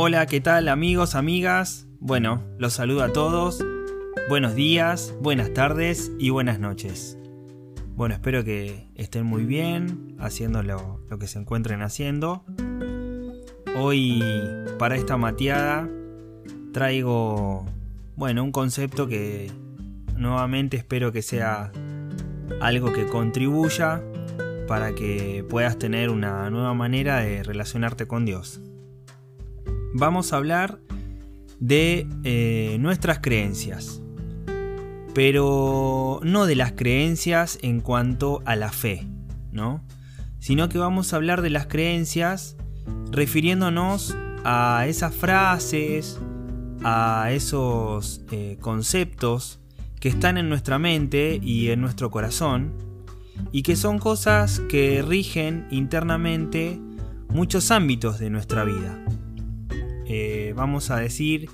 Hola, ¿qué tal amigos, amigas? Bueno, los saludo a todos. Buenos días, buenas tardes y buenas noches. Bueno, espero que estén muy bien haciendo lo, que se encuentren haciendo. Hoy, para esta mateada, traigo, bueno, un concepto que nuevamente espero que sea algo que contribuya para que puedas tener una nueva manera de relacionarte con Dios vamos a hablar de eh, nuestras creencias, pero no de las creencias en cuanto a la fe, ¿no? Sino que vamos a hablar de las creencias refiriéndonos a esas frases, a esos eh, conceptos que están en nuestra mente y en nuestro corazón y que son cosas que rigen internamente muchos ámbitos de nuestra vida. Eh, vamos a decir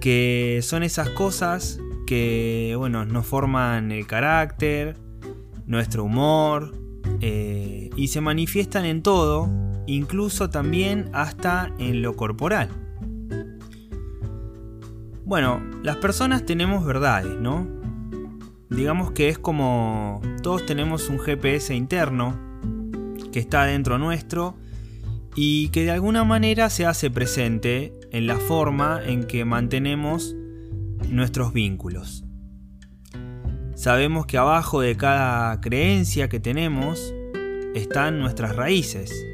que son esas cosas que bueno, nos forman el carácter, nuestro humor eh, y se manifiestan en todo, incluso también hasta en lo corporal. Bueno, las personas tenemos verdades, ¿no? Digamos que es como todos tenemos un GPS interno que está dentro nuestro y que de alguna manera se hace presente en la forma en que mantenemos nuestros vínculos. Sabemos que abajo de cada creencia que tenemos están nuestras raíces,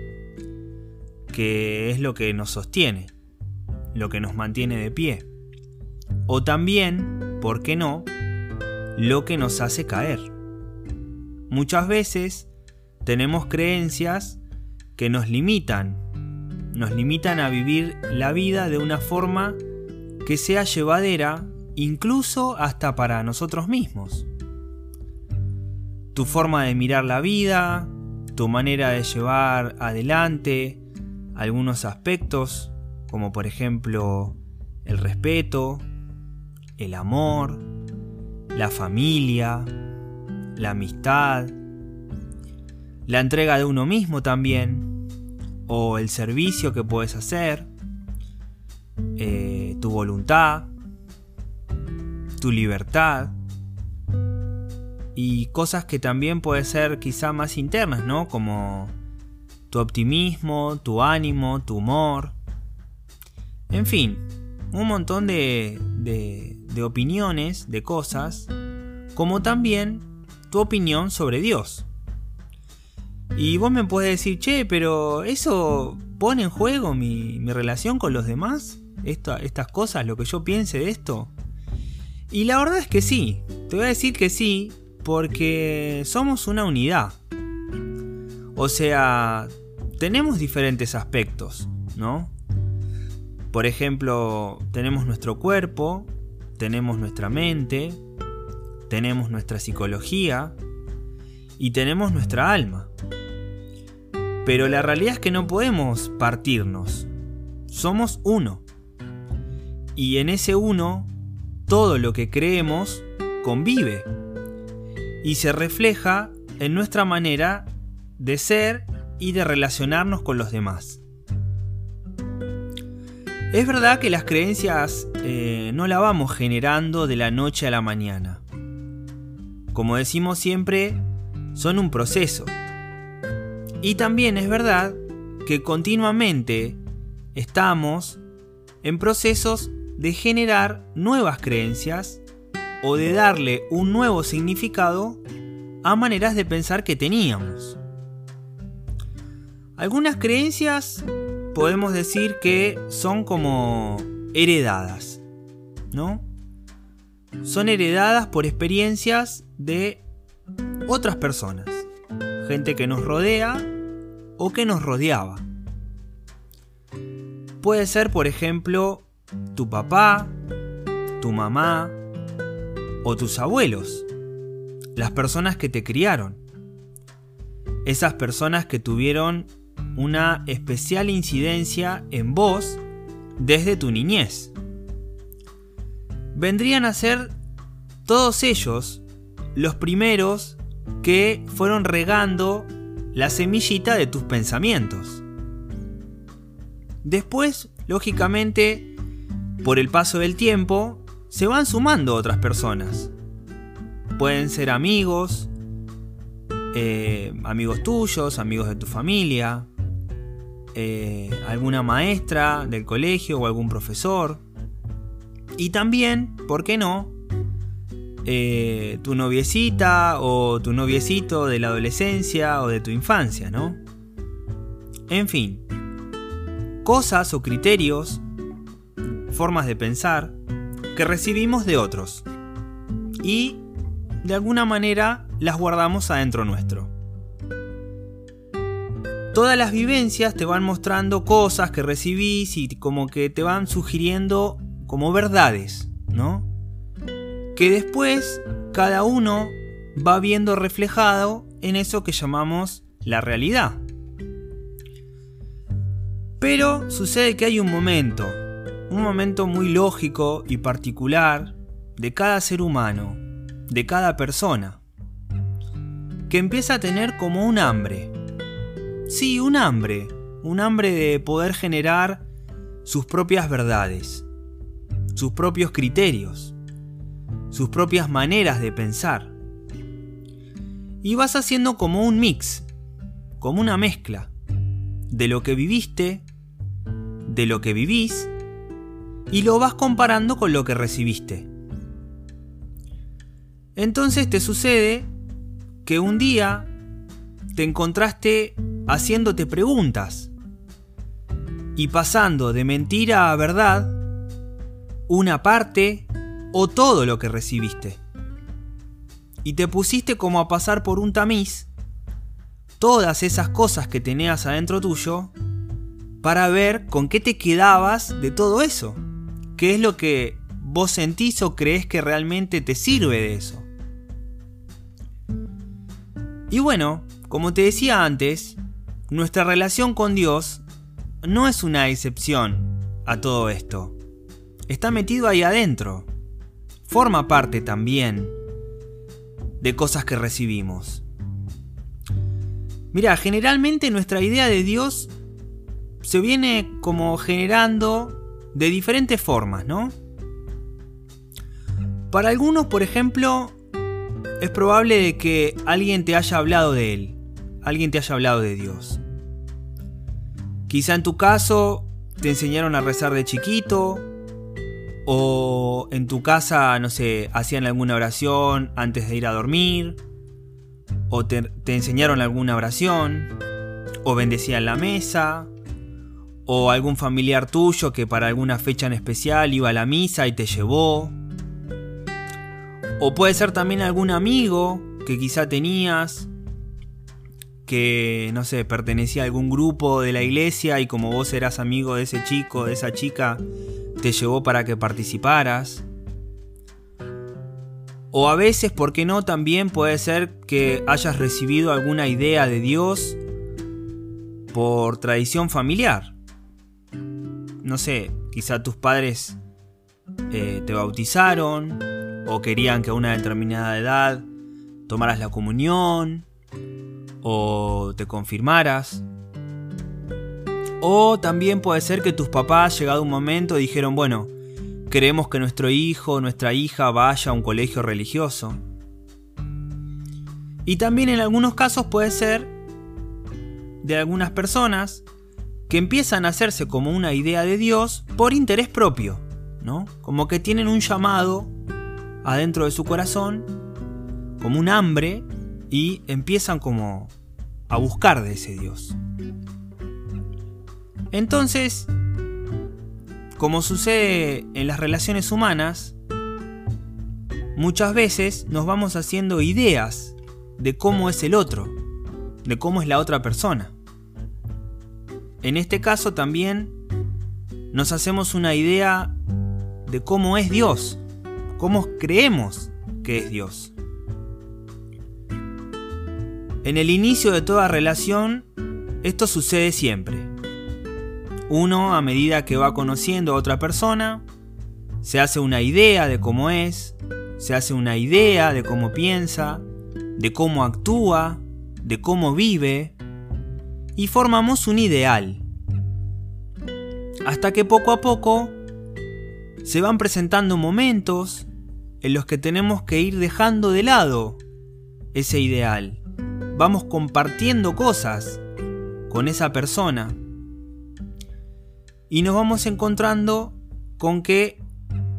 que es lo que nos sostiene, lo que nos mantiene de pie. O también, ¿por qué no?, lo que nos hace caer. Muchas veces tenemos creencias que nos limitan, nos limitan a vivir la vida de una forma que sea llevadera incluso hasta para nosotros mismos. Tu forma de mirar la vida, tu manera de llevar adelante algunos aspectos, como por ejemplo el respeto, el amor, la familia, la amistad, la entrega de uno mismo también, o el servicio que puedes hacer, eh, tu voluntad, tu libertad y cosas que también pueden ser quizá más internas, ¿no? Como tu optimismo, tu ánimo, tu humor. En fin, un montón de, de, de opiniones, de cosas, como también tu opinión sobre Dios. Y vos me puedes decir, che, pero ¿eso pone en juego mi, relación con los demás? estas cosas, lo que yo piense de esto. Y la verdad es que sí, te voy a decir que sí, porque somos una unidad. O sea, tenemos diferentes aspectos, ¿no? Por ejemplo, tenemos nuestro cuerpo, tenemos nuestra mente, tenemos nuestra psicología y tenemos nuestra alma. Pero la realidad es que no podemos partirnos. Somos uno. Y en ese uno, todo lo que creemos convive. Y se refleja en nuestra manera de ser y de relacionarnos con los demás. Es verdad que las creencias eh, no las vamos generando de la noche a la mañana. Como decimos siempre, son un proceso Y también es verdad que continuamente estamos en procesos de generar nuevas creencias o de darle un nuevo significado a maneras de pensar que teníamos. Algunas creencias podemos decir que son como heredadas, ¿no? Son heredadas por experiencias de otras personas, gente que nos rodea o que nos rodeaba. Puede ser, por ejemplo, tu papá, tu mamá o tus abuelos, las personas que te criaron, esas personas que tuvieron una especial incidencia en vos desde tu niñez. Vendrían a ser todos ellos los primeros que fueron regando la semillita de tus pensamientos. Después, lógicamente, por el paso del tiempo, se van sumando otras personas. Pueden ser amigos, eh, amigos tuyos, amigos de tu familia, eh, alguna maestra del colegio o algún profesor. Y también, ¿por qué no? Eh, tu noviecita o tu noviecito de la adolescencia o de tu infancia, ¿no? En fin, cosas o criterios, formas de pensar que recibimos de otros y de alguna manera las guardamos adentro nuestro. Todas las vivencias te van mostrando cosas que recibís y como que te van sugiriendo como verdades, ¿no? Que después cada uno va viendo reflejado en eso que llamamos la realidad. Pero sucede que hay un momento, un momento muy lógico y particular de cada ser humano, de cada persona, que empieza a tener como un hambre. Sí, un hambre, un hambre de poder generar sus propias verdades, sus propios criterios, sus propias maneras de pensar. Y vas haciendo como un mix, como una mezcla de lo que viviste, de lo que vivís, y lo vas comparando con lo que recibiste. Entonces te sucede que un día te encontraste haciéndote preguntas y pasando de mentira a verdad una parte o todo lo que recibiste. Y te pusiste como a pasar por un tamiz todas esas cosas que tenías adentro tuyo para ver con qué te quedabas de todo eso. ¿Qué es lo que vos sentís o crees que realmente te sirve de eso? Y bueno, como te decía antes, nuestra relación con Dios no es una excepción a todo esto. Está metido ahí adentro. Forma parte también de cosas que recibimos. Mira, generalmente nuestra idea de Dios se viene como generando de diferentes formas, ¿no? Para algunos, por ejemplo, es probable de que alguien te haya hablado de Él, alguien te haya hablado de Dios. Quizá en tu caso te enseñaron a rezar de chiquito, o en tu casa, no sé, hacían alguna oración antes de ir a dormir, o te, enseñaron alguna oración, o bendecían la mesa, o algún familiar tuyo que para alguna fecha en especial iba a la misa y te llevó. O puede ser también algún amigo que quizá tenías, que, no sé, pertenecía a algún grupo de la iglesia y como vos eras amigo de ese chico, de esa chica, te llevó para que participaras. O a veces, ¿por qué no? También puede ser que hayas recibido alguna idea de Dios por tradición familiar no sé, quizá tus padres eh, te bautizaron o querían que a una determinada edad tomaras la comunión o te confirmaras. O también puede ser que tus papás, llegado un momento, dijeron, bueno, queremos que nuestro hijo o nuestra hija vaya a un colegio religioso. Y también en algunos casos puede ser de algunas personas que empiezan a hacerse como una idea de Dios por interés propio, ¿no? Como que tienen un llamado adentro de su corazón, como un hambre, y empiezan como a buscar de ese Dios. Entonces, como sucede en las relaciones humanas, muchas veces nos vamos haciendo ideas de cómo es el otro, de cómo es la otra persona. En este caso también nos hacemos una idea de cómo es Dios, cómo creemos que es Dios. En el inicio de toda relación, esto sucede siempre. Uno, a medida que va conociendo a otra persona, se hace una idea de cómo es, se hace una idea de cómo piensa, de cómo actúa, de cómo vive, y formamos un ideal. Hasta que poco a poco se van presentando momentos en los que tenemos que ir dejando de lado ese ideal. Vamos compartiendo cosas con esa persona. Y nos vamos encontrando con que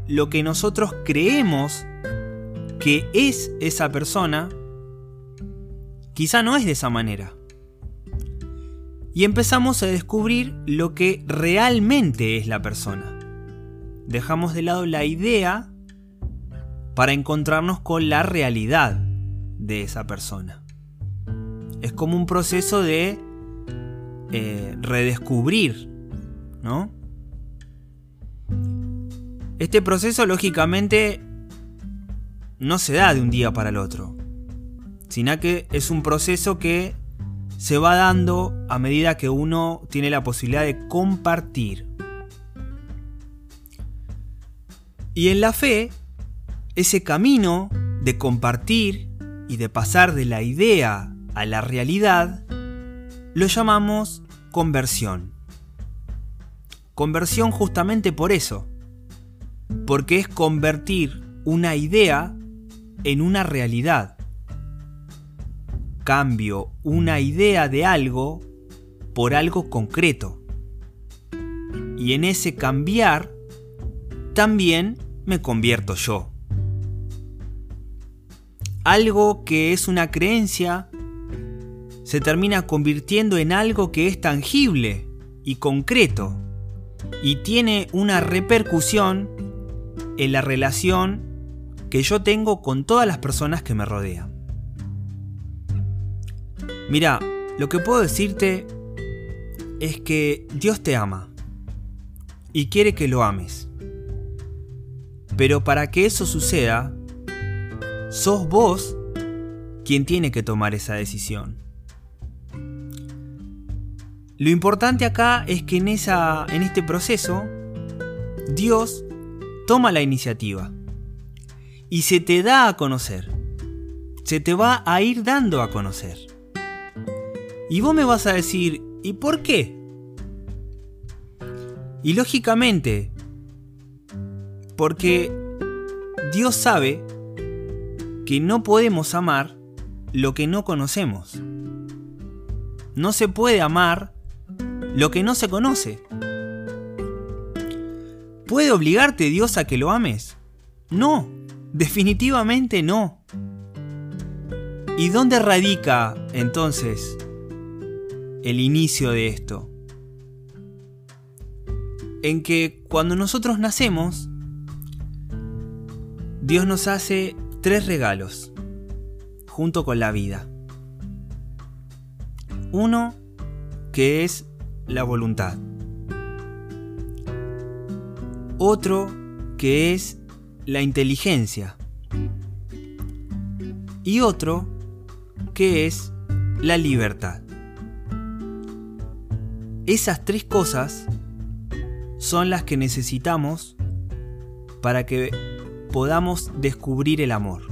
lo que nosotros creemos que es esa persona, quizá no es de esa manera y empezamos a descubrir lo que realmente es la persona. Dejamos de lado la idea para encontrarnos con la realidad de esa persona. Es como un proceso de eh, redescubrir, ¿no? Este proceso lógicamente no se da de un día para el otro, sino que es un proceso que se va dando a medida que uno tiene la posibilidad de compartir. Y en la fe, ese camino de compartir y de pasar de la idea a la realidad, lo llamamos conversión. Conversión justamente por eso, porque es convertir una idea en una realidad cambio una idea de algo por algo concreto. Y en ese cambiar, también me convierto yo. Algo que es una creencia se termina convirtiendo en algo que es tangible y concreto y tiene una repercusión en la relación que yo tengo con todas las personas que me rodean. Mira, lo que puedo decirte es que Dios te ama y quiere que lo ames. Pero para que eso suceda, sos vos quien tiene que tomar esa decisión. Lo importante acá es que en, esa, en este proceso, Dios toma la iniciativa y se te da a conocer. Se te va a ir dando a conocer. Y vos me vas a decir, ¿y por qué? Y lógicamente, porque Dios sabe que no podemos amar lo que no conocemos. No se puede amar lo que no se conoce. ¿Puede obligarte Dios a que lo ames? No, definitivamente no. ¿Y dónde radica entonces el inicio de esto. En que cuando nosotros nacemos, Dios nos hace tres regalos junto con la vida. Uno que es la voluntad. Otro que es la inteligencia. Y otro que es la libertad. Esas tres cosas son las que necesitamos para que podamos descubrir el amor.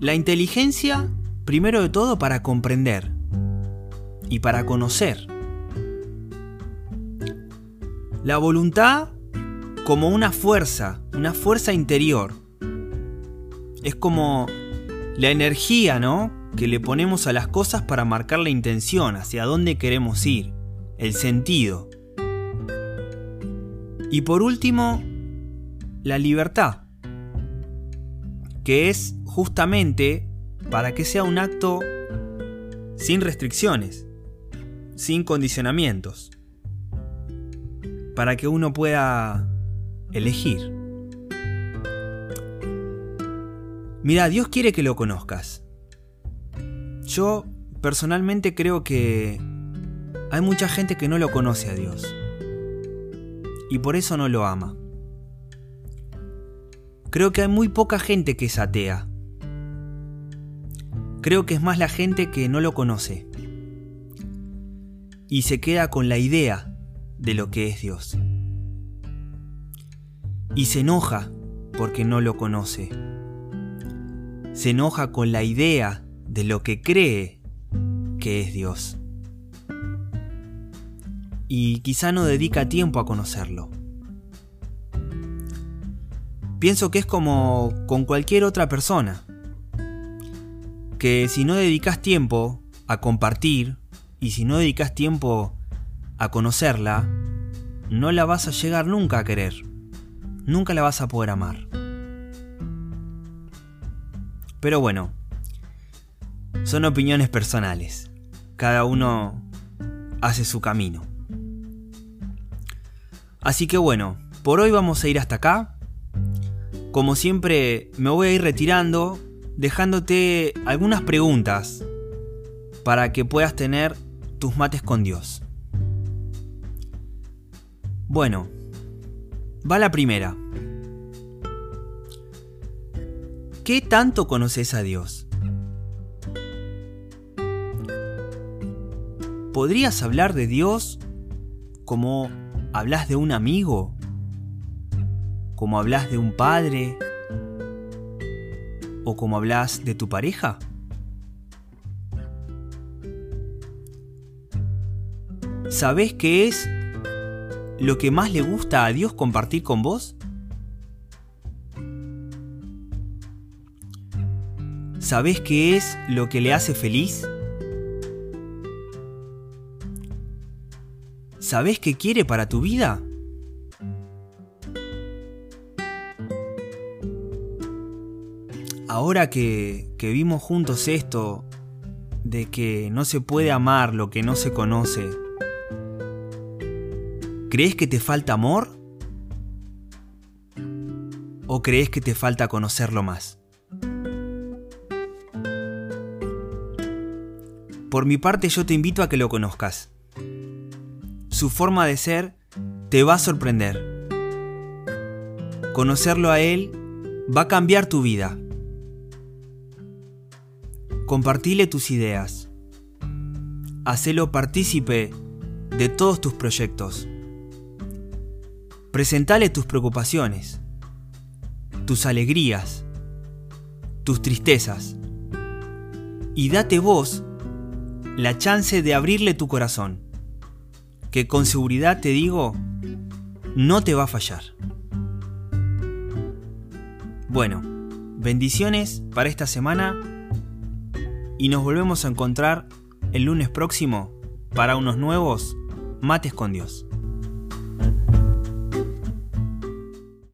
La inteligencia, primero de todo, para comprender y para conocer. La voluntad como una fuerza, una fuerza interior. Es como la energía, ¿no? que le ponemos a las cosas para marcar la intención, hacia dónde queremos ir, el sentido. Y por último, la libertad, que es justamente para que sea un acto sin restricciones, sin condicionamientos, para que uno pueda elegir. Mira, Dios quiere que lo conozcas. Yo personalmente creo que hay mucha gente que no lo conoce a Dios y por eso no lo ama. Creo que hay muy poca gente que es atea. Creo que es más la gente que no lo conoce y se queda con la idea de lo que es Dios. Y se enoja porque no lo conoce. Se enoja con la idea de lo que cree que es Dios. Y quizá no dedica tiempo a conocerlo. Pienso que es como con cualquier otra persona. Que si no dedicas tiempo a compartir y si no dedicas tiempo a conocerla, no la vas a llegar nunca a querer. Nunca la vas a poder amar. Pero bueno, son opiniones personales. Cada uno hace su camino. Así que bueno, por hoy vamos a ir hasta acá. Como siempre, me voy a ir retirando, dejándote algunas preguntas para que puedas tener tus mates con Dios. Bueno, va la primera. ¿Qué tanto conoces a Dios? ¿Podrías hablar de Dios como hablas de un amigo como hablas de un padre o como hablas de tu pareja? ¿Sabés qué es lo que más le gusta a Dios compartir con vos? ¿Sabés qué es lo que le hace feliz? ¿Sabés qué quiere para tu vida? ahora que, vimos juntos esto, de que no se puede amar lo que no se conoce, ¿crees que te falta amor? ¿O crees que te falta conocerlo más? Por mi parte yo te invito a que lo conozcas. Su forma de ser te va a sorprender. Conocerlo a él va a cambiar tu vida. Compartile tus ideas. Hacelo partícipe de todos tus proyectos. Presentale tus preocupaciones, tus alegrías, tus tristezas. Y date vos la chance de abrirle tu corazón, que con seguridad te digo, no te va a fallar. Bueno, bendiciones para esta semana y nos volvemos a encontrar el lunes próximo para unos nuevos mates con Dios.